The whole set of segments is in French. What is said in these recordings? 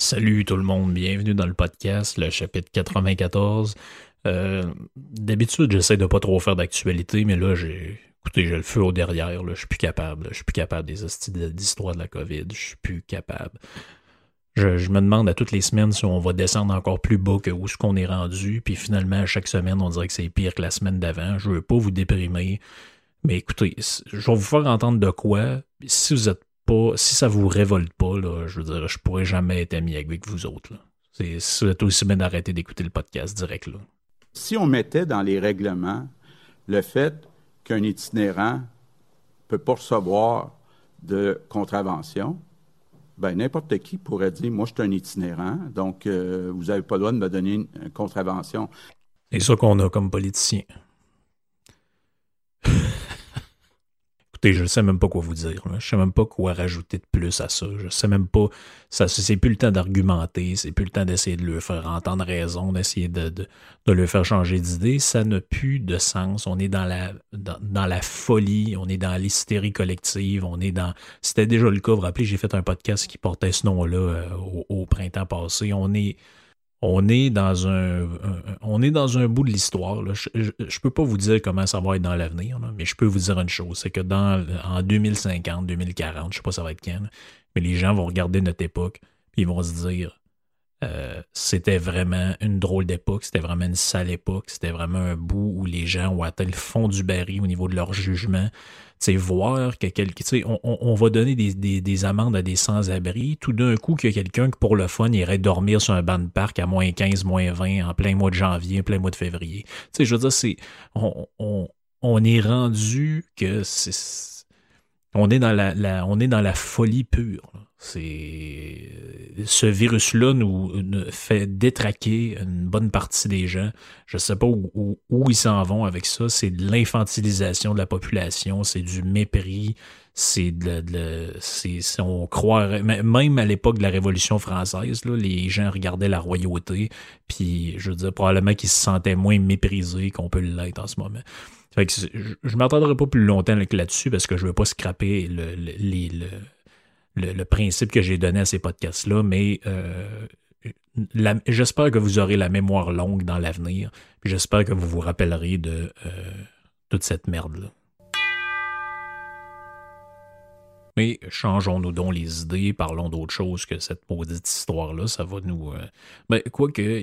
Salut tout le monde, bienvenue dans le podcast, le chapitre 94. Euh, D'habitude, j'essaie de pas trop faire d'actualité, mais là, j'ai. Écoutez, j'ai le feu au derrière, je suis plus capable. Je suis plus capable des d'histoire de la COVID. Je suis plus capable. Je, me demande à toutes les semaines si on va descendre encore plus bas que où ce qu'on est rendu. Puis finalement, à chaque semaine, on dirait que c'est pire que la semaine d'avant. Je veux pas vous déprimer. Mais écoutez, je vais vous faire entendre de quoi. Si vous êtes pas, si ça vous révolte pas, là, je veux dire, je pourrais jamais être ami avec vous autres. C'est aussi bien d'arrêter d'écouter le podcast direct là. Si on mettait dans les règlements le fait qu'un itinérant peut pas recevoir de contravention, ben n'importe qui pourrait dire Moi, je suis un itinérant, donc euh, vous n'avez pas le droit de me donner une, une contravention. C'est ça qu'on a comme politicien. Écoutez, je ne sais même pas quoi vous dire. Je sais même pas quoi rajouter de plus à ça. Je sais même pas. Ça, c'est plus le temps d'argumenter. C'est plus le temps d'essayer de leur faire entendre raison, d'essayer de, de, de leur faire changer d'idée. Ça n'a plus de sens. On est dans la, dans, dans la folie. On est dans l'hystérie collective. On est dans. C'était déjà le cas. Vous vous rappelez, j'ai fait un podcast qui portait ce nom-là euh, au printemps passé. On est on est dans un, un- on est dans un bout de l'histoire. Je, je peux pas vous dire comment ça va être dans l'avenir, mais je peux vous dire une chose, c'est que dans en 2050, 2040, je sais pas ça va être quand, mais les gens vont regarder notre époque puis ils vont se dire euh, c'était vraiment une drôle d'époque, c'était vraiment une sale époque, c'était vraiment un bout où les gens ont atteint le fond du baril au niveau de leur jugement. Sais, voir que quelqu'un, on, on- va donner des, des- des amendes à des sans-abri, tout d'un coup qu'il y a quelqu'un qui, pour le fun, irait dormir sur un banc de parc à moins 15, moins 20 en plein mois de janvier, plein mois de février. Tu sais, je veux dire, c'est, on, on, est rendu que c'est, on est dans la, on est dans la folie pure. C'est ce virus-là nous, fait détraquer une bonne partie des gens. Je sais pas où, ils s'en vont avec ça. C'est de l'infantilisation de la population, c'est du mépris, c'est de, de- c'est, on croirait même à l'époque de la Révolution française, les gens regardaient la royauté, puis je veux dire probablement qu'ils se sentaient moins méprisés qu'on peut l'être en ce moment. Fait que je, je m'attendrai pas plus longtemps là- là-dessus parce que je veux pas scraper le, le- principe que j'ai donné à ces podcasts-là, mais euh, j'espère que vous aurez la mémoire longue dans l'avenir, j'espère que vous vous rappellerez de euh, toute cette merde-là. Mais changeons-nous donc les idées, parlons d'autre chose que cette maudite histoire-là. Ça va nous. euh, Ben, quoique,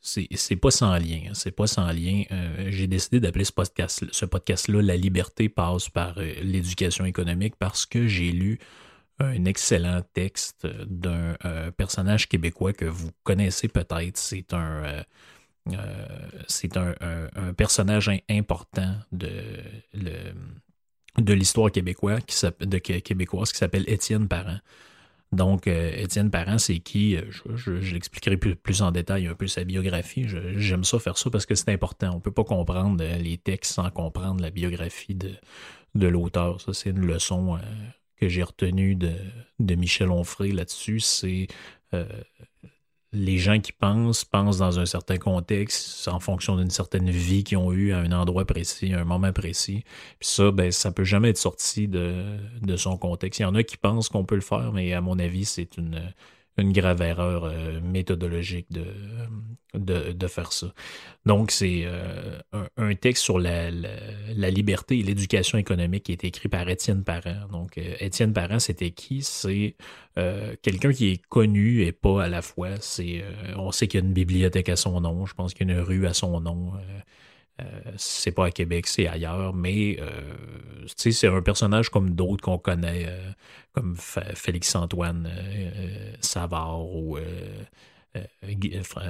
c'est pas sans lien. hein, C'est pas sans lien. Euh, J'ai décidé d'appeler ce podcast- ce podcast-là La liberté passe par l'éducation économique parce que j'ai lu un excellent texte d'un euh, personnage québécois que vous connaissez peut-être. C'est un. euh, euh, c'est un, personnage im- important de, le- de l'histoire québécoise qui, de, Qué- québécoise qui s'appelle Étienne Parent. Donc, euh, Étienne Parent, c'est qui? Euh, Je, l'expliquerai plus, en détail un peu sa biographie. J'aime ça faire ça parce que c'est important. On peut pas comprendre euh, les textes sans comprendre la biographie de, de l'auteur. Ça, c'est une leçon euh, que j'ai retenue de, de Michel Onfray là-dessus. C'est euh, les gens qui pensent, pensent dans un certain contexte, en fonction d'une certaine vie qu'ils ont eue à un endroit précis, à un moment précis. Puis ça, ben, ça peut jamais être sorti de, de son contexte. Il y en a qui pensent qu'on peut le faire, mais à mon avis, c'est une, une grave erreur euh, méthodologique de, de, faire ça. Donc, c'est euh, un, texte sur la, la, liberté et l'éducation économique qui est écrit par Étienne Parent. Donc, euh, Étienne Parent, c'était qui? C'est quelqu'un qui est connu et pas à la fois. C'est, on sait qu'il y a une bibliothèque à son nom, je pense qu'il y a une rue à son nom. Euh, c'est pas à Québec, c'est ailleurs, mais euh, c'est un personnage comme d'autres qu'on connaît, euh, comme Félix-Antoine Savard ou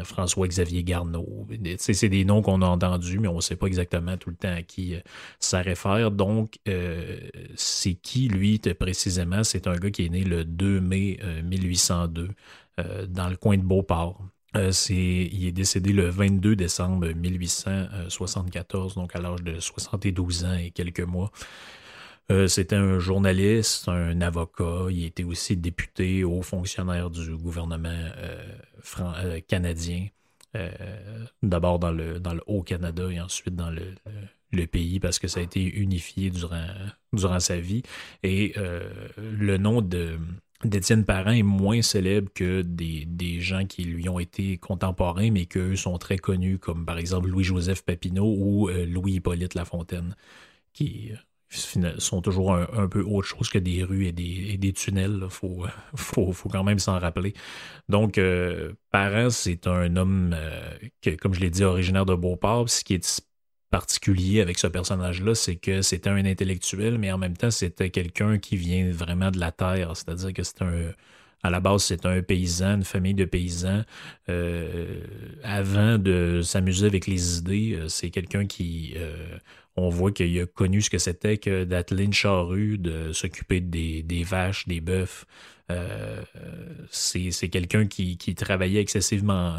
François-Xavier Garneau. C'est des noms qu'on a entendus, mais on ne sait pas exactement tout le temps à qui ça réfère. Donc, c'est qui, lui, précisément? C'est un gars qui est né le 2 mai 1802 dans le coin de Beauport. Euh, il est décédé le 22 décembre 1874, donc à l'âge de 72 ans et quelques mois. Euh, c'était un journaliste, un avocat. Il était aussi député, haut fonctionnaire du gouvernement euh, canadien. D'abord dans le, Haut-Canada et ensuite dans le, pays parce que ça a été unifié durant sa vie. Et le nom de, d'Étienne Parent est moins célèbre que des, gens qui lui ont été contemporains, mais qu'eux sont très connus, comme par exemple Louis-Joseph Papineau ou euh, Louis-Hippolyte Lafontaine, qui euh, sont toujours un, peu autre chose que des rues et des, tunnels. Il faut, quand même s'en rappeler. Donc, euh, Parent, c'est un homme, que, comme je l'ai dit, originaire de Beauport. Ce qui est particulier avec ce personnage-là, c'est que c'était un intellectuel, mais en même temps, c'était quelqu'un qui vient vraiment de la terre. C'est-à-dire que c'est un. À la base, c'est un paysan, une famille de paysans. Euh, avant de s'amuser avec les idées, euh, c'est quelqu'un qui. Euh, on voit qu'il a connu ce que c'était que d'atteler une de s'occuper des, vaches, des bœufs, euh, c'est quelqu'un qui, travaillait excessivement,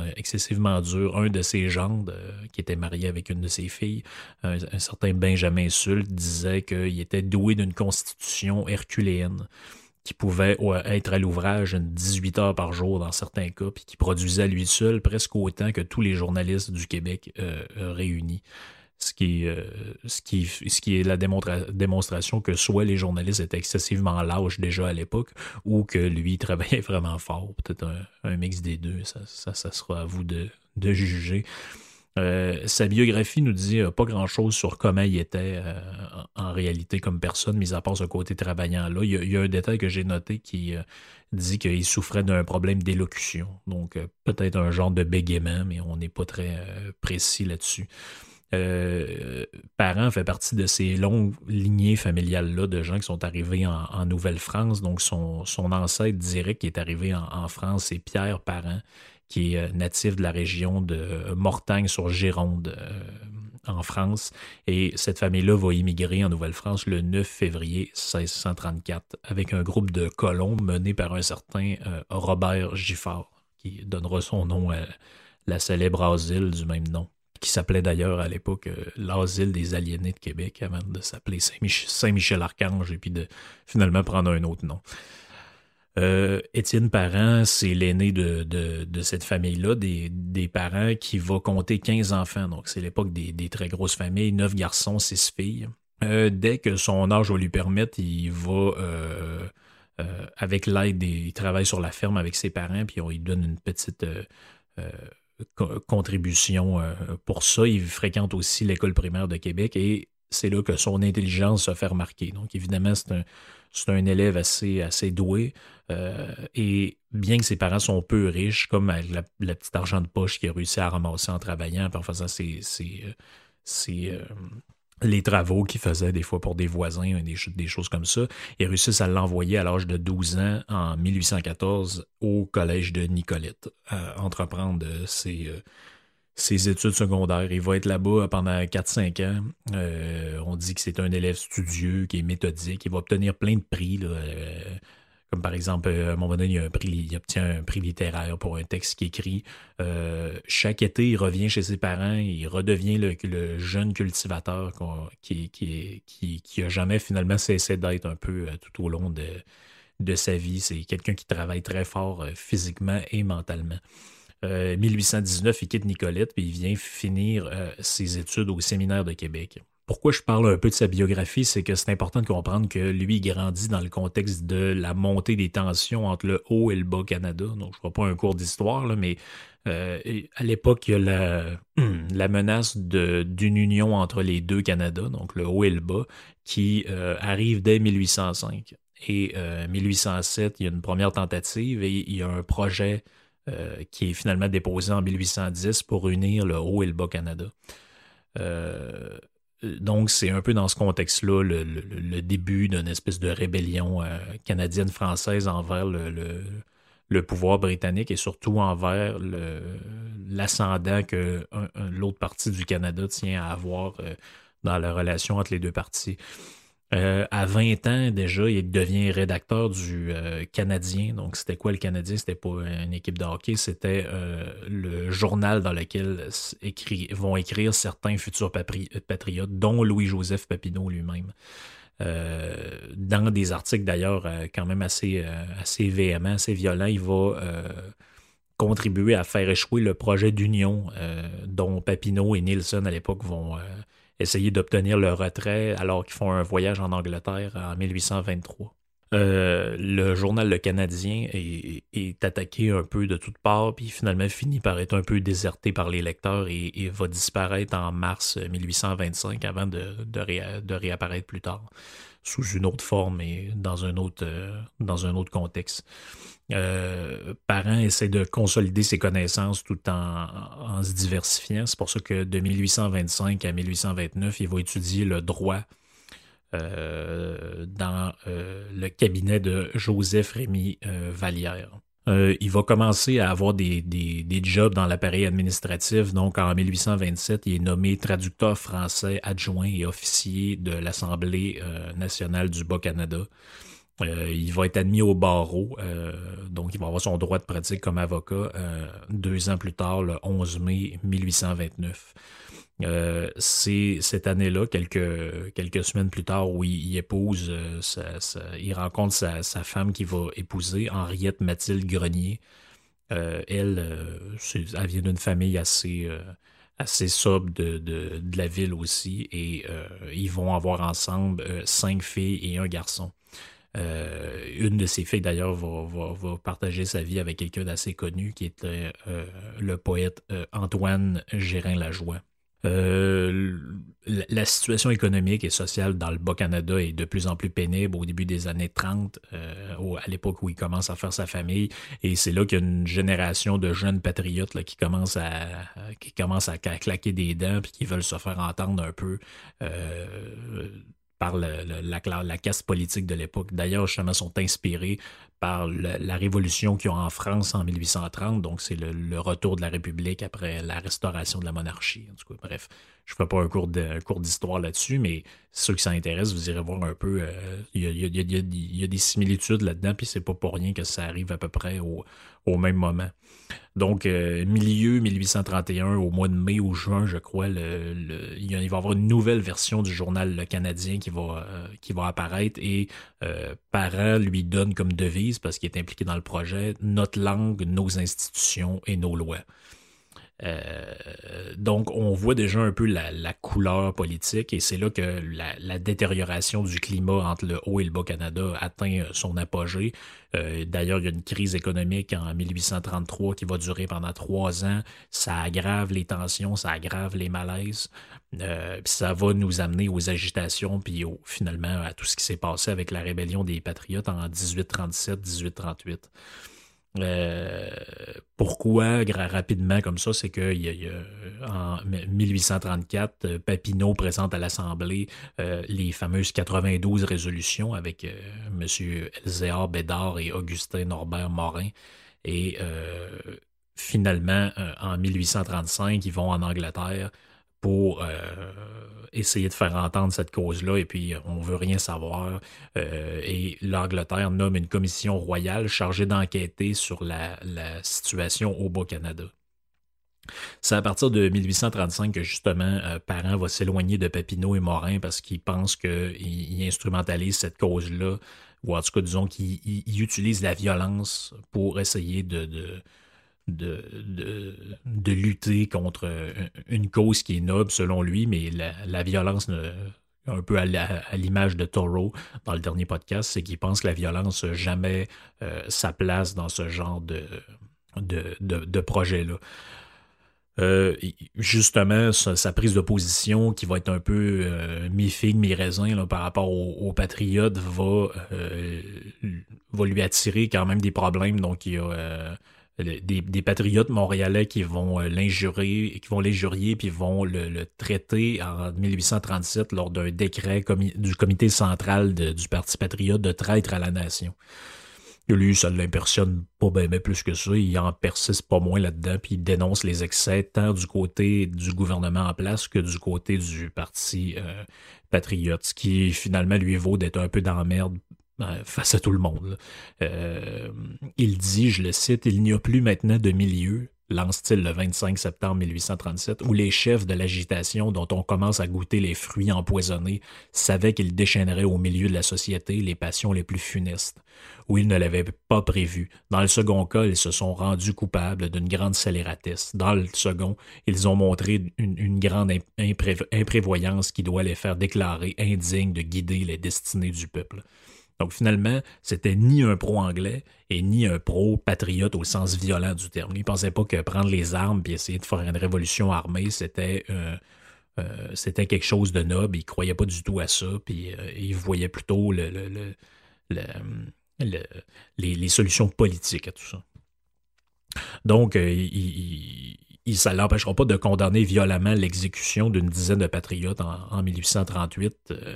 dur. Un de ses gendres, euh, qui était marié avec une de ses filles, un, certain Benjamin Sulte, disait qu'il était doué d'une constitution herculéenne qui pouvait être à l'ouvrage 18 heures par jour dans certains cas, puis qui produisait à lui seul presque autant que tous les journalistes du Québec euh, réunis ce qui, euh, ce qui, ce qui est la démonstration que soit les journalistes étaient excessivement lâches déjà à l'époque, ou que lui travaillait vraiment fort. Peut-être un, mix des deux, ça, ça, sera à vous de, de juger. Euh, sa biographie nous dit pas grand-chose sur comment il était euh, en réalité comme personne, mis à part ce côté travaillant-là. Il, il, y a un détail que j'ai noté qui dit qu'il souffrait d'un problème d'élocution. Donc peut-être un genre de bégaiement, mais on n'est pas très précis là-dessus. Euh, parent fait partie de ces longues lignées familiales-là de gens qui sont arrivés en, Nouvelle-France. Donc, son, ancêtre direct qui est arrivé en, France, c'est Pierre Parent, qui est euh, natif de la région de Mortagne sur Gironde euh, en France. Et cette famille-là va immigrer en Nouvelle-France le 9 février 1634 avec un groupe de colons mené par un certain Robert Giffard, qui donnera son nom à la célèbre asile du même nom qui s'appelait d'ailleurs à l'époque euh, l'Asile des aliénés de Québec, avant de s'appeler Saint-Michel-Archange et puis de finalement prendre un autre nom. Euh, Étienne Parent, c'est l'aîné de, de, cette famille-là, des, des, parents qui va compter 15 enfants. Donc, c'est l'époque des, très grosses familles, 9 garçons, 6 filles. Euh, dès que son âge va lui permettre, il va, avec l'aide, il travaille sur la ferme avec ses parents, puis on lui donne une petite contribution euh, pour ça. Il fréquente aussi l'école primaire de Québec et c'est là que son intelligence se fait remarquer. Donc, évidemment, c'est un, élève assez, doué. Euh, et bien que ses parents sont peu riches, comme la, petite argent de poche qu'il a réussi à ramasser en travaillant, en faisant ses, ses, euh, les travaux qu'il faisait des fois pour des voisins, des, des choses comme ça. Il réussit à l'envoyer à l'âge de 12 ans, en 1814, au collège de Nicolette, à entreprendre ses, euh, ses études secondaires. Il va être là-bas pendant 4-5 ans. Euh, on dit que c'est un élève studieux, qui est méthodique. Il va obtenir plein de prix. Euh, comme par exemple, euh, à un moment donné, il, obtient un prix littéraire pour un texte qu'il écrit. Euh, chaque été, il revient chez ses parents, il redevient le, jeune cultivateur qui, qui, a jamais finalement cessé d'être un peu euh, tout au long de, de sa vie. C'est quelqu'un qui travaille très fort physiquement et mentalement. 1819, il quitte Nicolette, puis il vient finir ses études au séminaire de Québec. Pourquoi je parle un peu de sa biographie, c'est que c'est important de comprendre que lui grandit dans le contexte de la montée des tensions entre le haut et le bas Canada. Donc, je ne ferai pas un cours d'histoire, mais euh, à l'époque, il y a la, menace d'une union entre les deux Canada, donc le haut et le bas, qui euh, arrive dès 1805. Et euh, 1807, il y a une première tentative et il y a un projet euh, qui est finalement déposé en 1810 pour unir le haut et le bas Canada. Euh, donc, c'est un peu dans ce contexte-là le, début d'une espèce de rébellion canadienne-française envers le, le pouvoir britannique et surtout envers l'ascendant que l'autre partie du Canada tient à avoir euh, dans la relation entre les deux parties. Euh, à 20 ans déjà, il devient rédacteur du euh, Canadien. Donc, c'était quoi le Canadien? C'était pas une équipe de hockey, c'était le journal dans lequel vont écrire certains futurs patriotes, dont Louis-Joseph Papineau lui-même. Euh, dans des articles d'ailleurs euh, quand même assez, euh, assez assez violents, il va contribuer à faire échouer le projet d'union dont Papineau et Nielsen à l'époque vont essayer d'obtenir le retrait alors qu'ils font un voyage en Angleterre en 1823. Euh, le journal Le Canadien est, attaqué un peu de toutes parts, puis finalement finit par être un peu déserté par les lecteurs et, va disparaître en mars 1825 avant de, réapparaître plus tard sous une autre forme et dans un autre, euh, dans un autre contexte. Euh, Parent essaie de consolider ses connaissances tout en, en se diversifiant. C'est pour ça que de 1825 à 1829, il va étudier le droit euh, dans euh, le cabinet de Joseph Rémy Vallière. il va commencer à avoir des, des, jobs dans l'appareil administratif. Donc, en 1827, il est nommé traducteur français adjoint et officier de l'Assemblée nationale du Bas-Canada. Il va être admis au barreau, donc il va avoir son droit de pratique comme avocat deux ans plus tard, le 11 mai 1829. Euh, c'est cette année-là, quelques, semaines plus tard, où il, épouse, euh, il rencontre sa, femme qui va épouser, Henriette Mathilde Grenier. Euh, elle, elle vient d'une famille assez, assez sobre de, de, la ville aussi, et ils vont avoir ensemble cinq filles et un garçon. Une de ces filles, d'ailleurs, va, partager sa vie avec quelqu'un d'assez connu, qui était le poète Antoine Gérin-Lajoie. Euh, la situation économique et sociale dans le Bas-Canada est de plus en plus pénible au début des années 30, euh, à l'époque où il commence à faire sa famille. Et c'est là qu'il y a une génération de jeunes patriotes qui commencent à qui à, claquer des dents puis qui veulent se faire entendre un peu. Par la, la, caste politique de l'époque. D'ailleurs, justement, sont inspirés par la révolution qu'il y a en France en 1830. Donc, c'est le, retour de la République après la restauration de la monarchie. En tout cas, bref, je ne ferai pas un cours, cours d'histoire là-dessus, mais ceux qui s'intéressent, vous irez voir un peu. Il y, a, des similitudes là-dedans, puis c'est pas pour rien que ça arrive à peu près au, au même moment. Donc, euh, milieu 1831, au mois de mai ou juin, je crois, le, il va y avoir une nouvelle version du journal Le Canadien qui va, euh, qui va apparaître et euh, lui donne comme devise, parce qu'il est impliqué dans le projet, notre langue, nos institutions et nos lois. Euh, donc, on voit déjà un peu la, couleur politique et c'est là que la, détérioration du climat entre le Haut et le Bas-Canada atteint son apogée. Euh, d'ailleurs, il y a une crise économique en 1833 qui va durer pendant trois ans. Ça aggrave les tensions, ça aggrave les malaises. Euh, ça va nous amener aux agitations, puis finalement à tout ce qui s'est passé avec la rébellion des Patriotes en 1837-1838. Euh, pourquoi rapidement comme ça, c'est que y en 1834, euh, Papineau présente à l'Assemblée euh, les fameuses 92 résolutions avec M. Elzéar Bédard et Augustin Norbert Morin. Et finalement, en 1835, ils vont en Angleterre pour essayer de faire entendre cette cause-là, et puis euh, on veut rien savoir. Euh, et l'Angleterre nomme une commission royale chargée d'enquêter sur la, situation au Bas-Canada. C'est à partir de 1835 que justement Parent va s'éloigner de Papineau et Morin parce qu'il pense qu'il instrumentalise cette cause-là, ou en tout cas disons qu'il utilise la violence pour essayer de, de, lutter contre une cause qui est noble selon lui, mais la, violence, un peu à l'image de Toro dans le dernier podcast, c'est qu'il pense que la violence jamais euh, sa place dans ce genre de, projet-là. Euh, justement, sa, prise de position qui va être un peu euh, mi-figue, mi-raisin par rapport aux, patriotes va, va lui attirer quand même des problèmes. Donc, il a euh, des, patriotes montréalais qui vont l'injurer, qui vont l'injurier, puis vont le, traiter en 1837 lors d'un décret du comité central du Parti patriote de traître à la nation lui, ça ne l'impressionne pas bien plus que ça. Il en persiste pas moins là-dedans, puis il dénonce les excès tant du côté du gouvernement en place que du côté du parti euh, patriote, ce qui finalement lui vaut d'être un peu dans euh, face à tout le monde. Euh, il dit, je le cite, il n'y a plus maintenant de milieu, lance-t-il le 25 septembre 1837, où les chefs de l'agitation dont on commence à goûter les fruits empoisonnés savaient qu'ils déchaîneraient au milieu de la société les passions les plus funestes, où ils ne l'avaient pas prévu. Dans le second cas, ils se sont rendus coupables d'une grande scélératesse. Dans le second, ils ont montré une, grande imprévoyance qui doit les faire déclarer indignes de guider les destinées du peuple. Donc finalement, c'était ni un pro-anglais et ni un pro-patriote au sens violent du terme. Il ne pensait pas que prendre les armes et essayer de faire une révolution armée, c'était euh, euh, c'était quelque chose de noble. Il ne croyait pas du tout à ça. Puis euh, il voyait plutôt le, les, solutions politiques à tout ça. Donc, il, ça ne l'empêchera pas de condamner violemment l'exécution d'une dizaine de patriotes en, 1838, euh,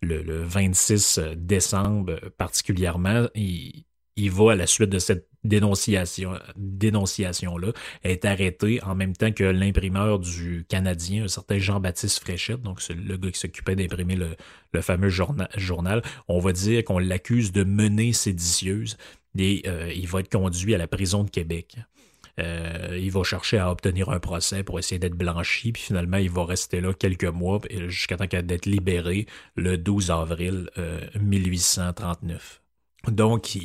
le, 26 décembre particulièrement. Il, va à la suite de cette dénonciation, dénonciation-là, est arrêté en même temps que l'imprimeur du Canadien, un certain Jean-Baptiste Fréchette, donc le gars qui s'occupait d'imprimer le, fameux journal, On va dire qu'on l'accuse de mener séditieuse et euh, il va être conduit à la prison de Québec. Euh, il va chercher à obtenir un procès pour essayer d'être blanchi, puis finalement, il va rester là quelques mois jusqu'à temps d'être libéré le 12 avril 1839. Euh, Donc,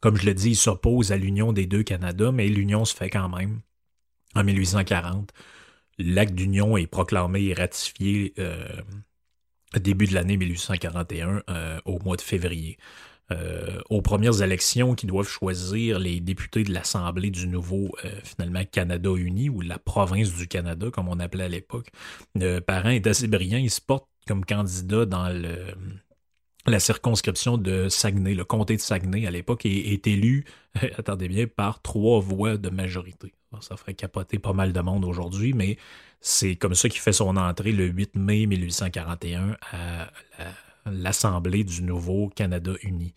comme je le dis, il s'oppose à l'union des deux Canada, mais l'union se fait quand même en 1840. L'acte d'union est proclamé et ratifié euh, début de l'année 1841 au mois de février. Euh, aux premières élections qui doivent choisir les députés de l'Assemblée du nouveau, euh, finalement, Canada uni, ou la province du Canada, comme on appelait à l'époque. Le parent est assez brillant, il se porte comme candidat dans la circonscription de Saguenay, le comté de Saguenay à l'époque, et est élu, attendez bien, par trois voix de majorité. ça ferait capoter pas mal de monde aujourd'hui, mais c'est comme ça qu'il fait son entrée le 8 mai 1841 à la l'Assemblée du nouveau Canada uni.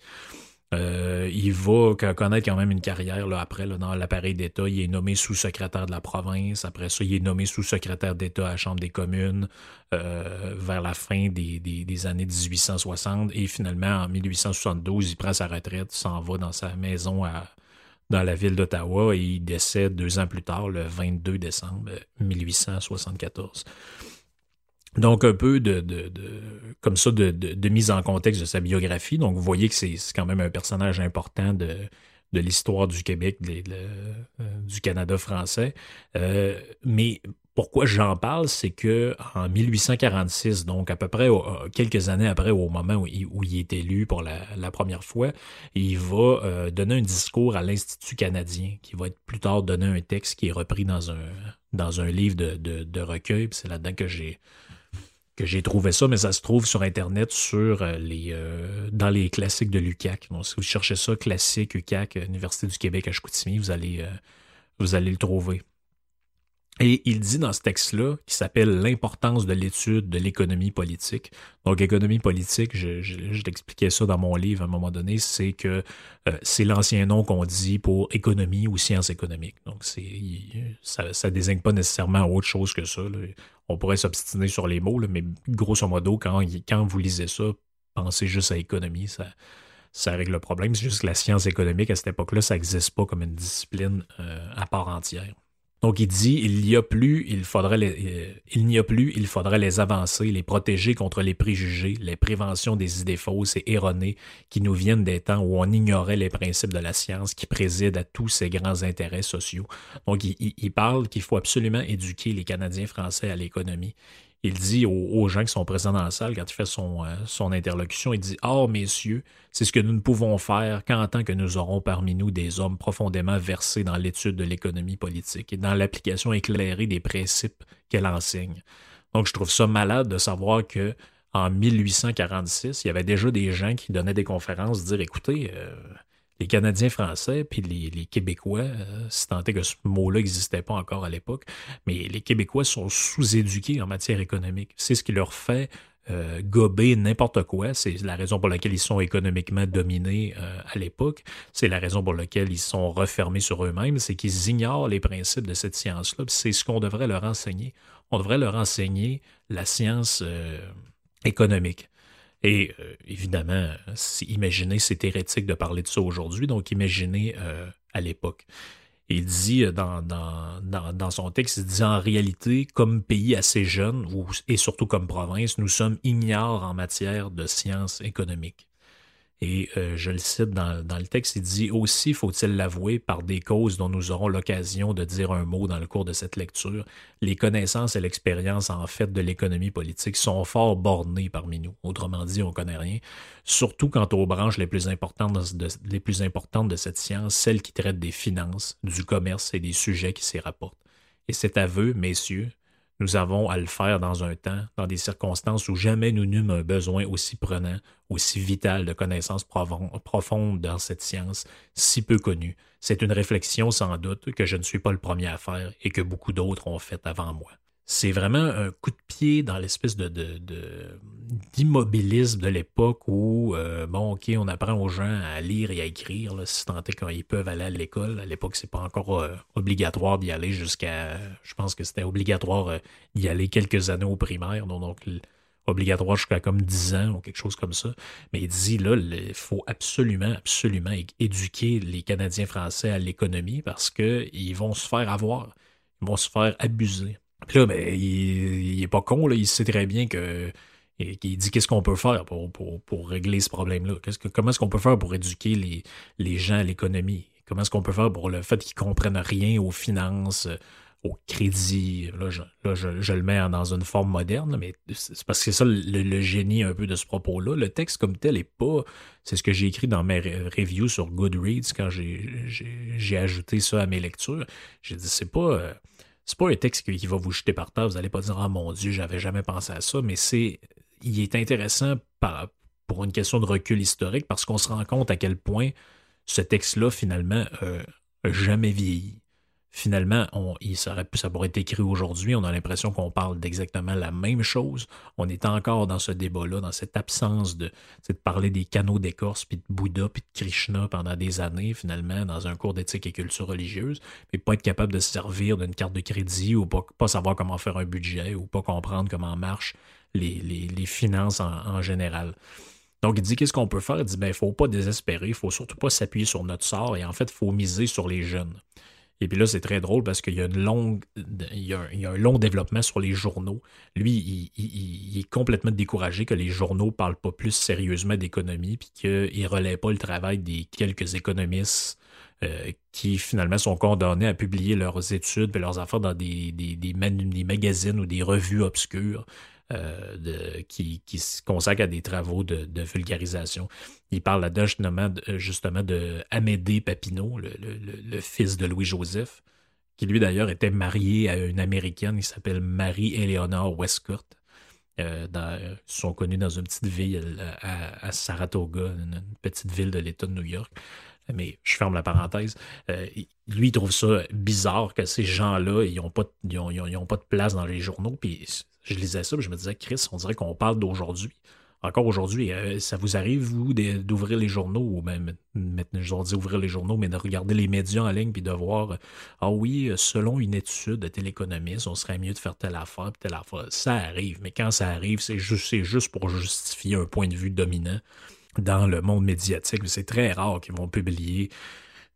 Euh, il va connaître quand même une carrière là, après là, dans l'appareil d'État. Il est nommé sous-secrétaire de la province. Après ça, il est nommé sous-secrétaire d'État à la Chambre des communes euh, vers la fin des, des, années 1860. Et finalement, en 1872, il prend sa retraite, s'en va dans sa maison à, dans la ville d'Ottawa et il décède deux ans plus tard, le 22 décembre 1874. Donc, un peu de, de, comme ça, de, de, mise en contexte de sa biographie. Donc, vous voyez que c'est quand même un personnage important de, de l'histoire du Québec, euh, du Canada français. Euh, mais pourquoi j'en parle, c'est que en 1846, donc à peu près euh, quelques années après, au moment où il, est élu pour la, la première fois, il va donner un discours à l'Institut canadien, qui va être plus tard donner un texte qui est repris dans un, dans un livre de, de, de recueil. C'est là-dedans que j'ai que j'ai trouvé ça, mais ça se trouve sur Internet sur euh, les euh, dans les classiques de l'UCAC. Donc, si vous cherchez ça, classique UCAC, Université du Québec à Chicoutimi, vous allez, euh, vous allez le trouver. Et il dit dans ce texte-là, qui s'appelle L'importance de l'étude de l'économie politique. Donc, économie politique, je, t'expliquais ça dans mon livre à un moment donné, c'est que c'est l'ancien nom qu'on dit pour économie ou sciences économiques. Donc, ça, ça désigne pas nécessairement autre chose que ça. On pourrait s'obstiner sur les mots, mais grosso modo, quand, vous lisez ça, pensez juste à économie, ça, ça règle le problème. C'est juste que la science économique, à cette époque-là, ça n'existe pas comme une discipline euh, à part entière. Donc il dit il n'y a plus, il faudrait les, euh, il n'y a plus, il faudrait les avancer, les protéger contre les préjugés, les préventions des idées fausses et erronées qui nous viennent des temps où on ignorait les principes de la science qui président à tous ces grands intérêts sociaux. Donc il, il parle qu'il faut absolument éduquer les Canadiens français à l'économie il dit aux, gens qui sont présents dans la salle, quand il fait son, euh, interlocution, il dit Oh, messieurs, c'est ce que nous ne pouvons faire qu'en tant que nous aurons parmi nous des hommes profondément versés dans l'étude de l'économie politique et dans l'application éclairée des principes qu'elle enseigne. Donc, je trouve ça malade de savoir que en 1846, il y avait déjà des gens qui donnaient des conférences, dire écoutez, euh, les Canadiens français puis les, Québécois, euh, si tant est que ce mot-là n'existait pas encore à l'époque, mais les Québécois sont sous-éduqués en matière économique. C'est ce qui leur fait euh, gober n'importe quoi. C'est la raison pour laquelle ils sont économiquement dominés euh, à l'époque. C'est la raison pour laquelle ils sont refermés sur eux-mêmes. C'est qu'ils ignorent les principes de cette science-là. C'est ce qu'on devrait leur enseigner. On devrait leur enseigner la science économique. Et euh, évidemment, imaginez, c'est hérétique de parler de ça aujourd'hui, donc imaginez euh, à l'époque. Il dit euh, dans, son texte, il dit en réalité, comme pays assez jeune, et surtout comme province, nous sommes ignares en matière de sciences économiques. Et euh, je le cite dans, le texte, il dit aussi, faut-il l'avouer, par des causes dont nous aurons l'occasion de dire un mot dans le cours de cette lecture, les connaissances et l'expérience en fait de l'économie politique sont fort bornées parmi nous. Autrement dit, on ne connaît rien, surtout quant aux branches les plus, importantes de, les plus importantes de cette science, celles qui traitent des finances, du commerce et des sujets qui s'y rapportent. Et cet aveu, messieurs, nous avons à le faire dans un temps, dans des circonstances où jamais nous n'eûmes un besoin aussi prenant, aussi vital de connaissances profondes dans cette science, si peu connue. C'est une réflexion sans doute que je ne suis pas le premier à faire et que beaucoup d'autres ont faite avant moi c'est vraiment un coup de pied dans l'espèce de, d'immobilisme de, l'époque où, euh, bon, OK, on apprend aux gens à lire et à écrire, là, si tant est qu'ils peuvent aller à l'école. À l'époque, c'est pas encore euh, obligatoire d'y aller jusqu'à. Je pense que c'était obligatoire euh, d'y aller quelques années au primaire, donc, obligatoire jusqu'à comme 10 ans ou quelque chose comme ça. Mais il dit, là, il faut absolument, absolument éduquer les Canadiens français à l'économie parce qu'ils vont se faire avoir. Ils vont se faire abuser. Puis là, ben, il, est pas con, là, il sait très bien que. Il dit qu'est-ce qu'on peut faire pour, pour, régler ce problème-là. comment est-ce qu'on peut faire pour éduquer les, les gens à l'économie? Comment est-ce qu'on peut faire pour le fait qu'ils comprennent rien aux finances, au crédit? Là, je, le mets dans une forme moderne, mais c'est parce que c'est ça le, génie un peu de ce propos-là. Le texte comme tel est pas. C'est ce que j'ai écrit dans mes reviews sur Goodreads quand j'ai ajouté ça à mes lectures. J'ai dit c'est pas. C'est pas un texte qui va vous jeter par terre, vous n'allez pas dire Ah mon Dieu, j'avais jamais pensé à ça, mais c'est. Il est intéressant pour une question de recul historique parce qu'on se rend compte à quel point ce texte-là, finalement, euh, jamais vieilli finalement, il ça pourrait être écrit aujourd'hui. On a l'impression qu'on parle d'exactement la même chose. On est encore dans ce débat-là, dans cette absence de, parler des canaux d'écorce, puis de Bouddha, puis de Krishna pendant des années, finalement, dans un cours d'éthique et culture religieuse, mais pas être capable de se servir d'une carte de crédit ou pas, savoir comment faire un budget ou pas comprendre comment marchent les, finances en, en général. Donc, il dit qu'est-ce qu'on peut faire? Il dit, ben, il ne faut pas désespérer, il ne faut surtout pas s'appuyer sur notre sort et en fait, il faut miser sur les jeunes. Et puis là, c'est très drôle parce qu'il y a il y a, un, long développement sur les journaux. Lui, il, est complètement découragé que les journaux ne parlent pas plus sérieusement d'économie, puis qu'ils ne relaient pas le travail des quelques économistes euh, qui finalement sont condamnés à publier leurs études et leurs affaires dans des magazines ou des revues obscures. Euh, qui, se consacre à des travaux de, vulgarisation. Il parle là-dedans justement, justement de Amédée Papineau, le, fils de Louis-Joseph, qui lui d'ailleurs était marié à une Américaine qui s'appelle Marie-Éléonore Westcott. Euh, ils sont connus dans une petite ville à, Saratoga, une, petite ville de l'État de New York mais je ferme la parenthèse. Euh, lui, il trouve ça bizarre que ces gens-là, ils n'ont pas, pas de place dans les journaux. Puis je lisais ça, je me disais, Chris, on dirait qu'on parle d'aujourd'hui. Encore aujourd'hui, euh, ça vous arrive, vous, d'ouvrir les journaux, ou même, je dis ouvrir les journaux, mais de regarder les médias en ligne, puis de voir, ah oui, selon une étude de téléconomiste, on serait mieux de faire telle affaire, telle affaire. Ça arrive, mais quand ça arrive, c'est juste, juste pour justifier un point de vue dominant dans le monde médiatique. C'est très rare qu'ils vont publier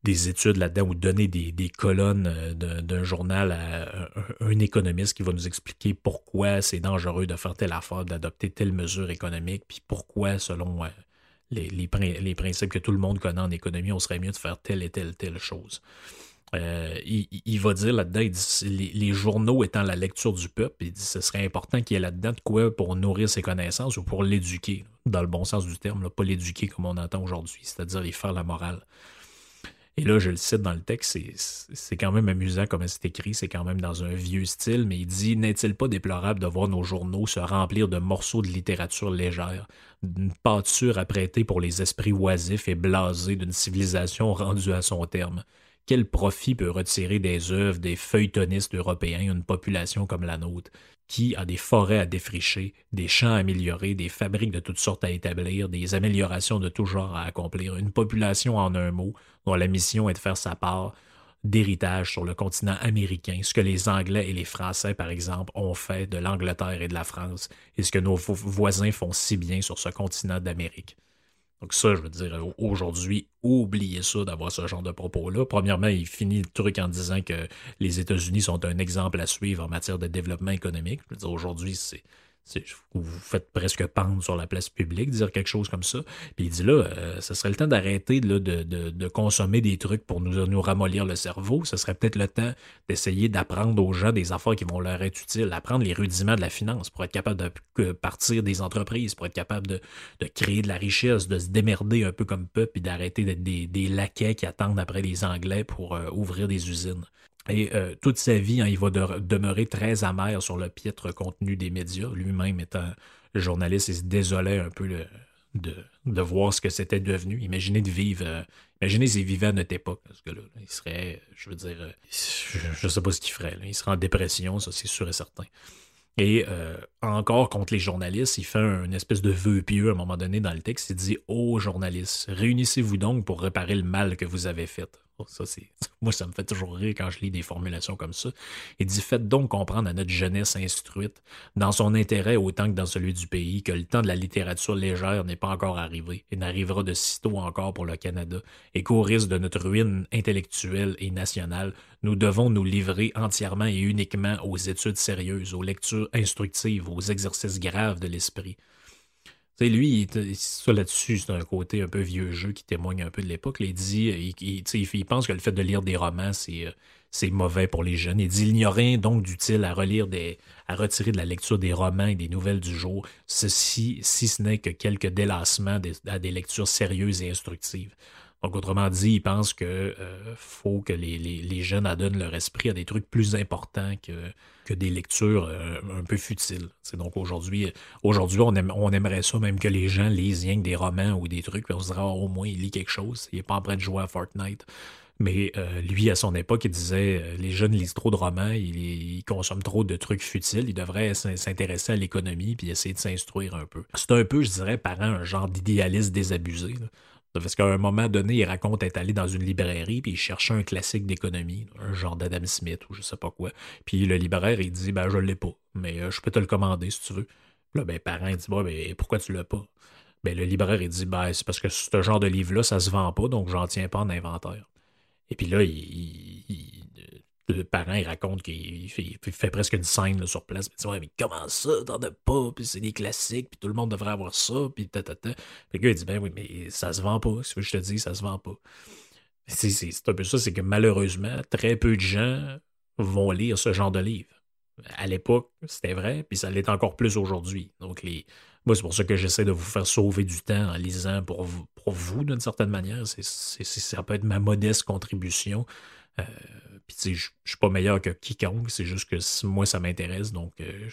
des études là-dedans ou donner des, colonnes euh, d'un journal à un, économiste qui va nous expliquer pourquoi c'est dangereux de faire telle affaire, d'adopter telle mesure économique, puis pourquoi, selon les, les, principes que tout le monde connaît en économie, on serait mieux de faire telle et telle, telle chose. Euh, il, va dire là-dedans, les, journaux étant la lecture du peuple, il dit ce serait important qu'il y ait là-dedans de quoi pour nourrir ses connaissances ou pour l'éduquer, dans le bon sens du terme, pas l'éduquer comme on entend aujourd'hui, c'est-à-dire y faire la morale. Et là, je le cite dans le texte, c'est quand même amusant comme c'est écrit, c'est quand même dans un vieux style, mais il dit N'est-il pas déplorable de voir nos journaux se remplir de morceaux de littérature légère, d'une pâture apprêtée pour les esprits oisifs et blasés d'une civilisation rendue à son terme? Quel profit peut retirer des œuvres des feuilletonistes européens une population comme la nôtre, qui a des forêts à défricher, des champs à améliorer, des fabriques de toutes sortes à établir, des améliorations de tout genre à accomplir, une population en un mot, dont la mission est de faire sa part d'héritage sur le continent américain, ce que les Anglais et les Français, par exemple, ont fait de l'Angleterre et de la France, et ce que nos voisins font si bien sur ce continent d'Amérique. Donc ça, je veux dire, aujourd'hui, oubliez ça d'avoir ce genre de propos-là. Premièrement, il finit le truc en disant que les États-Unis sont un exemple à suivre en matière de développement économique. Je veux dire, aujourd'hui, c'est vous faites presque pendre sur la place publique, dire quelque chose comme ça. Puis il dit là, euh, ce serait le temps d'arrêter de, consommer des trucs pour nous, nous ramollir le cerveau. Ce serait peut-être le temps d'essayer d'apprendre aux gens des affaires qui vont leur être utiles, apprendre les rudiments de la finance pour être capable de partir des entreprises, pour être capable de, créer de la richesse, de se démerder un peu comme peuple, et d'arrêter d'être des, des, laquais qui attendent après les Anglais pour euh, ouvrir des usines. Et euh, toute sa vie, hein, il va demeurer très amer sur le piètre contenu des médias. Lui-même étant journaliste, il se désolait un peu de, voir ce que c'était devenu. Imaginez de vivre. Euh, imaginez s'il vivait à notre époque, ce gars-là. Il serait, je veux dire, euh, je ne sais pas ce qu'il ferait. Il serait en dépression, ça c'est sûr et certain. Et encore contre les journalistes, il fait une espèce de vœu pieux à un moment donné dans le texte. Il dit Ô journalistes, réunissez-vous donc pour réparer le mal que vous avez fait. Moi, ça me fait toujours rire quand je lis des formulations comme ça. Il dit Faites donc comprendre à notre jeunesse instruite, dans son intérêt autant que dans celui du pays, que le temps de la littérature légère n'est pas encore arrivé et n'arrivera de sitôt encore pour le Canada, et qu'au risque de notre ruine intellectuelle et nationale, nous devons nous livrer entièrement et uniquement aux études sérieuses, aux lectures instructives, aux exercices graves de l'esprit lui, ça là-dessus, c'est un côté un peu vieux jeu qui témoigne un peu de l'époque. Il dit, il, pense que le fait de lire des romans, euh, c'est, mauvais pour les jeunes. Il dit, il n'y a rien donc d'utile à à retirer de la lecture des romans et des nouvelles du jour, ceci, si ce n'est que quelques délassements à des lectures sérieuses et instructives. Donc, autrement dit, il pense que euh, faut que les, jeunes adonnent leur esprit à des trucs plus importants que, des lectures euh, un peu futiles. C'est donc aujourd'hui, aujourd'hui on, aimerait ça même que les gens lisent rien que des romans ou des trucs, puis on se dirait oh, au moins il lit quelque chose, il n'est pas en train de jouer à Fortnite. Mais euh, lui, à son époque, il disait les jeunes lisent trop de romans, ils, ils consomment trop de trucs futiles, ils devraient s'intéresser à l'économie puis essayer de s'instruire un peu. C'est un peu, je dirais, parent, un genre d'idéaliste désabusé. Parce qu'à un moment donné, il raconte être allé dans une librairie puis il cherchait un classique d'économie, un genre d'Adam Smith ou je sais pas quoi. Puis le libraire, il dit Ben, je l'ai pas, mais euh, je peux te le commander si tu veux. Puis là, ben, parent, il dit ben, pourquoi tu l'as pas? Ben, le libraire, il dit Ben, c'est parce que ce genre de livre-là, ça se vend pas, donc j'en tiens pas en inventaire. Et puis là, il le il raconte qu'il fait, presque une scène sur place. Il dit Ouais, mais comment ça, t'en as pas? Puis c'est des classiques, puis tout le monde devrait avoir ça, puis ta, ta, ta. le gars, il dit Ben oui, mais ça se vend pas. Si je te dis, ça se vend pas. C'est un peu ça, c'est que malheureusement, très peu de gens vont lire ce genre de livre. À l'époque, c'était vrai, puis ça l'est encore plus aujourd'hui. Donc, les... moi, c'est pour ça que j'essaie de vous faire sauver du temps en lisant pour vous, pour vous d'une certaine manière. Ça peut être ma modeste contribution. Euh, puis, je suis pas meilleur que quiconque, c'est juste que moi, ça m'intéresse, donc euh,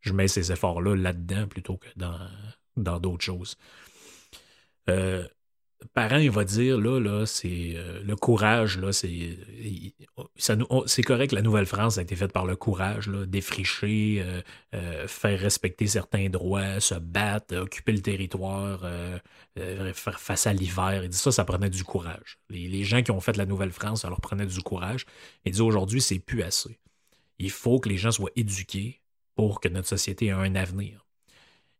je, mets ces efforts-là là-dedans plutôt que dans d'autres choses. Euh, parent, il va dire, là, là, c'est euh, le courage, là, c'est. C'est correct, la Nouvelle-France a été faite par le courage, là, défricher, euh, euh, faire respecter certains droits, se battre, occuper le territoire, faire face à l'hiver. Il dit ça, ça prenait du courage. Les, gens qui ont fait la Nouvelle-France, ça leur prenait du courage. Il dit aujourd'hui, c'est plus assez. Il faut que les gens soient éduqués pour que notre société ait un avenir.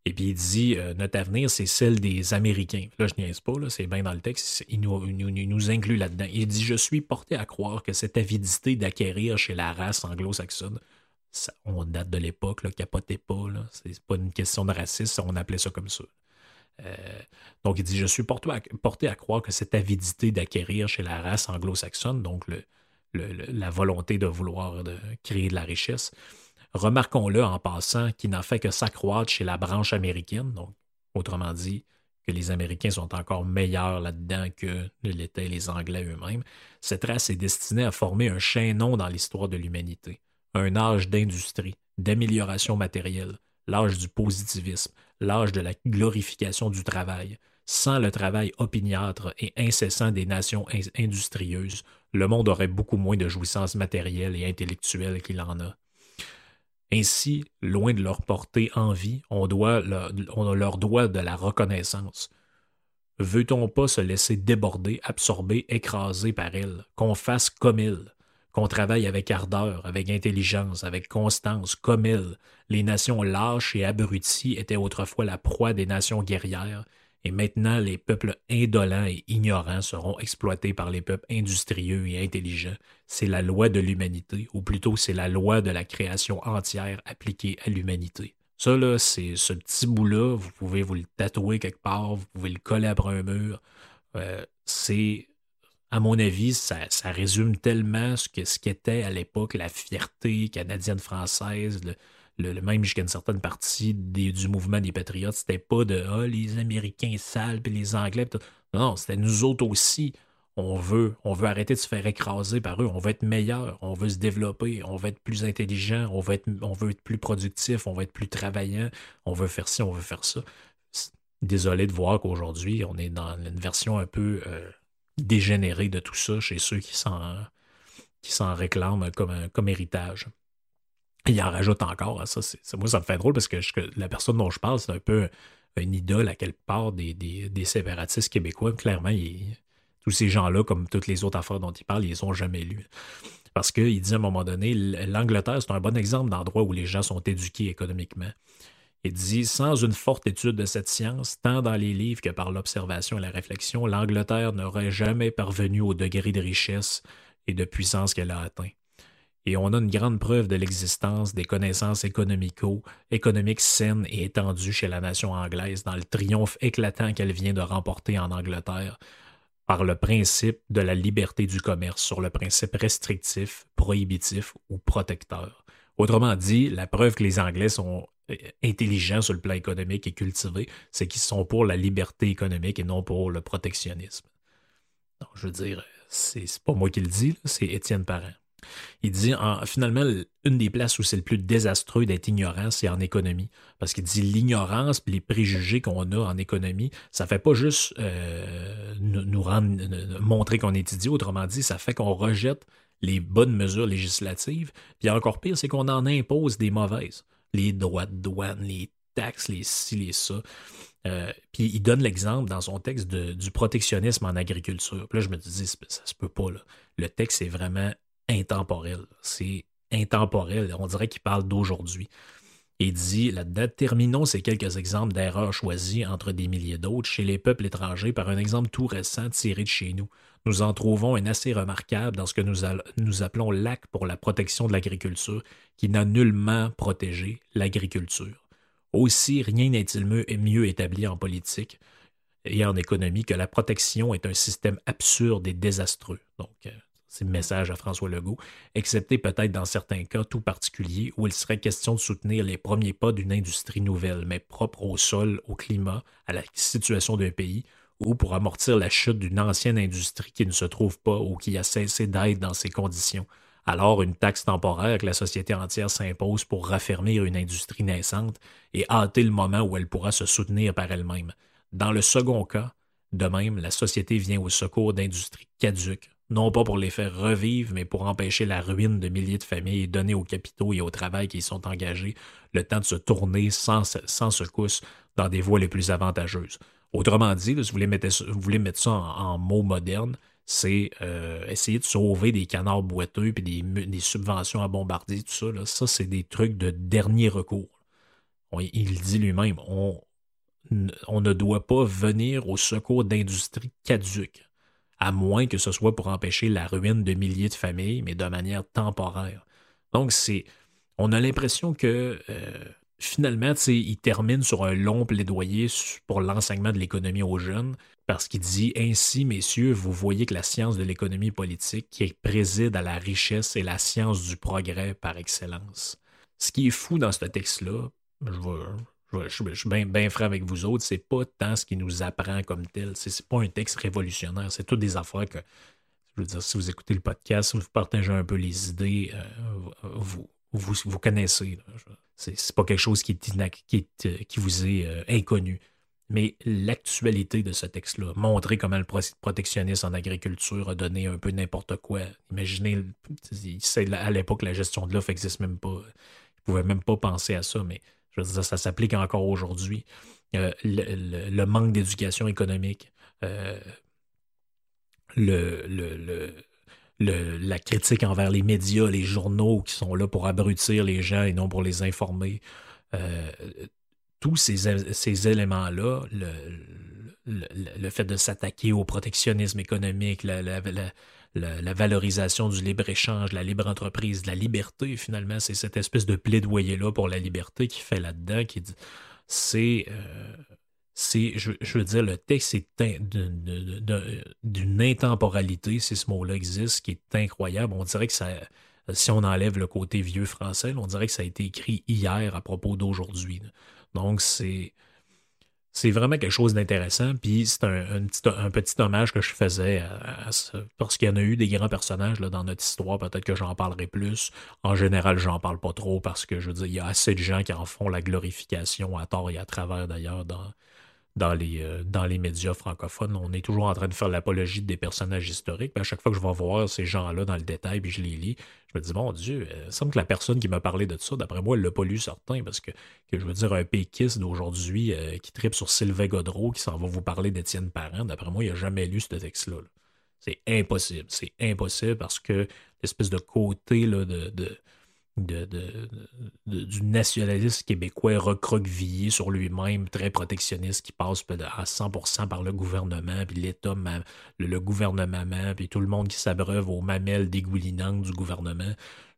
Et puis il dit euh, Notre avenir, c'est celle des Américains. Là, je niaise pas, c'est bien dans le texte, il nous, inclut là-dedans. Il dit Je suis porté à croire que cette avidité d'acquérir chez la race anglo-saxonne, on date de l'époque, capotez pas, c'est pas une question de racisme, on appelait ça comme ça. Euh, donc il dit Je suis porté à, croire que cette avidité d'acquérir chez la race anglo-saxonne, donc la volonté de vouloir de créer de la richesse, remarquons-le en passant, qui n'a fait que s'accroître chez la branche américaine, autrement dit, que les Américains sont encore meilleurs là-dedans que ne l'étaient les Anglais eux-mêmes, cette race est destinée à former un chaînon dans l'histoire de l'humanité, un âge d'industrie, d'amélioration matérielle, l'âge du positivisme, l'âge de la glorification du travail. Sans le travail opiniâtre et incessant des nations in- industrieuses, le monde aurait beaucoup moins de jouissances matérielles et intellectuelles qu'il en a. Ainsi, loin de leur porter envie, on, doit leur, leur doit de la reconnaissance. Veut-on pas se laisser déborder, absorber, écraser par elle, qu'on fasse comme elle, qu'on travaille avec ardeur, avec intelligence, avec constance, comme elle, les nations lâches et abruties étaient autrefois la proie des nations guerrières, et maintenant les peuples indolents et ignorants seront exploités par les peuples industrieux et intelligents. C'est la loi de l'humanité, ou plutôt c'est la loi de la création entière appliquée à l'humanité. Ça, là, c'est ce petit bout-là, vous pouvez vous le tatouer quelque part, vous pouvez le coller après un mur. Euh, c'est, à mon avis, ça, ça résume tellement ce que ce qu'était à l'époque la fierté canadienne-française, le, même jusqu'à une certaine partie du mouvement des patriotes, c'était pas de ah, les Américains sales puis les Anglais. pis tout. Non, c'était nous autres aussi. On veut, on veut arrêter de se faire écraser par eux. On veut être meilleur, on veut se développer, on veut être plus intelligent, on veut être, plus productif, on veut être plus travaillant, on veut faire ci, on veut faire ça. Désolé de voir qu'aujourd'hui, on est dans une version un peu euh, dégénérée de tout ça chez ceux qui s'en, réclament comme, comme héritage. Il en rajoute encore ça. c'est- moi, ça me fait drôle parce que, la personne dont je parle, c'est un peu une idole à quelque part des, séparatistes québécois. Clairement, tous ces gens-là, comme toutes les autres affaires dont il parle, ils les ont jamais lus. Parce qu'il dit à un moment donné, l'Angleterre, c'est un bon exemple d'endroit où les gens sont éduqués économiquement. Il dit Sans une forte étude de cette science, tant dans les livres que par l'observation et la réflexion, l'Angleterre n'aurait jamais parvenu au degré de richesse et de puissance qu'elle a atteint. Et on a une grande preuve de l'existence des connaissances économico, économiques saines et étendues chez la nation anglaise dans le triomphe éclatant qu'elle vient de remporter en Angleterre par le principe de la liberté du commerce sur le principe restrictif, prohibitif ou protecteur. Autrement dit, la preuve que les Anglais sont euh, intelligents sur le plan économique et cultivés, c'est qu'ils sont pour la liberté économique et non pour le protectionnisme. Je veux dire, c'est pas moi qui le dis, c'est Étienne Parent. Il dit, en- finalement, une des places où c'est le plus désastreux d'être ignorant, c'est en économie. Parce qu'il dit l'ignorance et les préjugés qu'on a en économie, ça fait pas juste euh, nous, rendre, montrer qu'on est idiot. Autrement dit, ça fait qu'on rejette les bonnes mesures législatives. Puis encore pire, c'est qu'on en impose des mauvaises. Les droits de douane, les taxes, les ci, les ça. Euh, puis il donne l'exemple dans son texte du protectionnisme en agriculture. Puis là, je me dis, ça se peut pas. Le texte est vraiment intemporel. C'est intemporel. On dirait qu'il parle d'aujourd'hui. Il dit là-dedans, terminons ces quelques exemples d'erreurs choisies entre des milliers d'autres chez les peuples étrangers par un exemple tout récent tiré de chez nous. Nous en trouvons un assez remarquable dans ce que nous, nous appelons l'acte pour la protection de l'agriculture, qui n'a nullement protégé l'agriculture. Aussi, rien n'est-il mieux, mieux établi en politique et en économie que la protection est un système absurde et désastreux. Donc, euh, c'est le message à François Legault, excepté peut-être dans certains cas tout particuliers où il serait question de soutenir les premiers pas d'une industrie nouvelle, mais propre au sol, au climat, à la situation d'un pays, ou pour amortir la chute d'une ancienne industrie qui ne se trouve pas ou qui a cessé d'être dans ces conditions. Alors, une taxe temporaire que la société entière s'impose pour raffermir une industrie naissante et hâter le moment où elle pourra se soutenir par elle-même. Dans le second cas, de même, la société vient au secours d'industries caduques, non pas pour les faire revivre, mais pour empêcher la ruine de milliers de familles et donner aux capitaux et au travail qui y sont engagés le temps de se tourner sans, sans secousse dans des voies les plus avantageuses. Autrement dit, si vous voulez mettre mettre ça en, mots modernes, c'est euh, essayer de sauver des canards boiteux puis des, subventions à bombardier, tout ça. ça, c'est des trucs de dernier recours. il dit lui-même, on, on ne doit pas venir au secours d'industries caduques, à moins que ce soit pour empêcher la ruine de milliers de familles, mais de manière temporaire. Donc, c'est, on a l'impression que euh, finalement, il termine sur un long plaidoyer pour l'enseignement de l'économie aux jeunes, parce qu'il dit Ainsi, messieurs, vous voyez que la science de l'économie politique qui préside à la richesse est la science du progrès par excellence. Ce qui est fou dans ce texte-là, je je, suis bien ben franc avec vous autres, c'est pas tant ce qui nous apprend comme tel. C'est pas un texte révolutionnaire. C'est toutes des affaires que, je veux dire, si vous écoutez le podcast, si vous partagez un peu les idées, euh, vous, vous, vous, connaissez. C'est pas quelque chose qui, qui, euh, qui vous est euh, inconnu. Mais l'actualité de ce texte-là, montrer comment le protectionnisme en agriculture a donné un peu n'importe quoi. Imaginez, à l'époque, la gestion de l'offre n'existe même pas. Ils ne pouvaient même pas penser à ça, mais je veux dire, ça s'applique encore aujourd'hui. Euh, le, manque d'éducation économique, euh, le, la critique envers les médias, les journaux qui sont là pour abrutir les gens et non pour les informer. Euh, tous ces, éléments-là, le, fait de s'attaquer au protectionnisme économique, la, valorisation du libre-échange, la libre entreprise, la liberté, finalement, c'est cette espèce de plaidoyer-là pour la liberté qui fait là-dedans, qui dit c'est. Euh, c'est, je, veux dire, le texte est d'une intemporalité, si ce mot-là existe, qui est incroyable. On dirait que ça, si on enlève le côté vieux français, on dirait que ça a été écrit hier à propos d'aujourd'hui. Donc, c'est, c'est vraiment quelque chose d'intéressant. Puis c'est un, petit, hommage que je faisais à, parce qu'il y en a eu des grands personnages dans notre histoire. Peut-être que j'en parlerai plus. En général, j'en parle pas trop parce que je veux dire, il y a assez de gens qui en font la glorification à tort et à travers d'ailleurs dans, dans les, euh, dans les médias francophones. On est toujours en train de faire l'apologie des personnages historiques. à chaque fois que je vais voir ces gens-là dans le détail, puis je les lis, je me dis, mon Dieu, euh, il semble que la personne qui m'a parlé de ça, d'après moi, elle l'a pas lu certain, parce que, que je veux dire, un péquiste d'aujourd'hui euh, qui tripe sur Sylvain Godreau, qui s'en va vous parler d'Étienne Parent, d'après moi, il n'a jamais lu ce texte-là. C'est impossible. C'est impossible parce que l'espèce de côté là, de, du nationalisme québécois recroquevillé sur lui-même, très protectionniste, qui passe à 100% par le gouvernement, puis l'État, le, gouvernement, puis tout le monde qui s'abreuve aux mamelles dégoulinantes du gouvernement.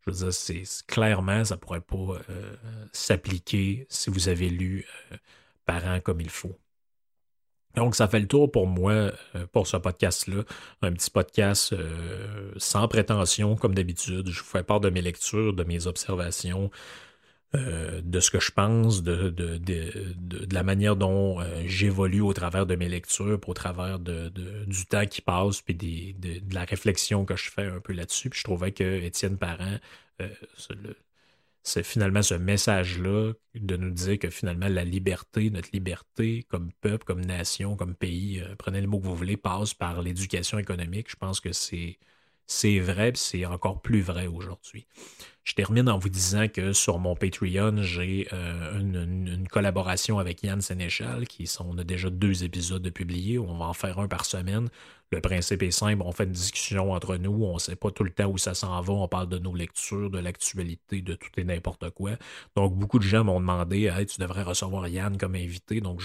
Je veux dire, c'est clairement, ça pourrait pas euh, s'appliquer si vous avez lu euh, Parents comme il faut. Donc, ça fait le tour pour moi euh, pour ce podcast-là. Un petit podcast euh, sans prétention, comme d'habitude. Je vous fais part de mes lectures, de mes observations, euh, de ce que je pense, de, de, de, la manière dont j'évolue au travers de mes lectures, au travers de, du temps qui passe, puis des, de, la réflexion que je fais un peu là-dessus. Puis je trouvais que Étienne Parent, le, c'est finalement ce message-là de nous dire que finalement la liberté, notre liberté comme peuple, comme nation, comme pays, euh, prenez le mot que vous voulez, passe par l'éducation économique. Je pense que c'est c'est vrai, c'est encore plus vrai aujourd'hui. Je termine en vous disant que sur mon Patreon, j'ai euh, une, collaboration avec Yann Sénéchal, qui sont, on a déjà deux épisodes de publiés, on va en faire un par semaine. Le principe est simple, on fait une discussion entre nous, on ne sait pas tout le temps où ça s'en va, on parle de nos lectures, de l'actualité, de tout et n'importe quoi. Donc beaucoup de gens m'ont demandé hey, tu devrais recevoir Yann comme invité, donc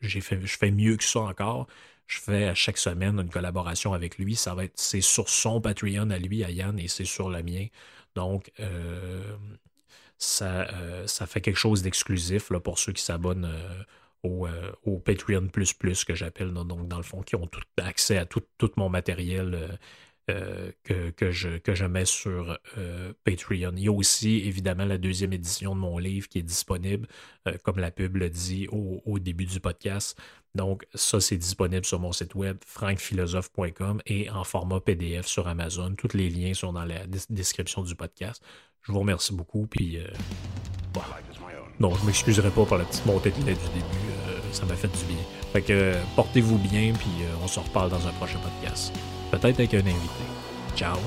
je fais mieux que ça encore. Je fais à chaque semaine une collaboration avec lui. Ça va être, c'est sur son Patreon à lui, à Yann, et c'est sur le mien. Donc, euh, ça, euh, ça fait quelque chose d'exclusif pour ceux qui s'abonnent euh, au, au, Patreon que j'appelle. Donc, dans le fond, qui ont accès à tout mon matériel euh, que, que, je, que je mets sur euh, Patreon. Il y a aussi évidemment la deuxième édition de mon livre qui est disponible, euh, comme la pub le dit au, début du podcast. Donc ça, c'est disponible sur mon site web frankphilosophe.com et en format PDF sur Amazon. Tous les liens sont dans la description du podcast. Je vous remercie beaucoup. Puis, Non, je m'excuserai pas pour la petite montée de lait du début. ça m'a fait du bien. Fait que portez-vous bien, puis on se reparle dans un prochain podcast peut-être avec un invité. Ciao!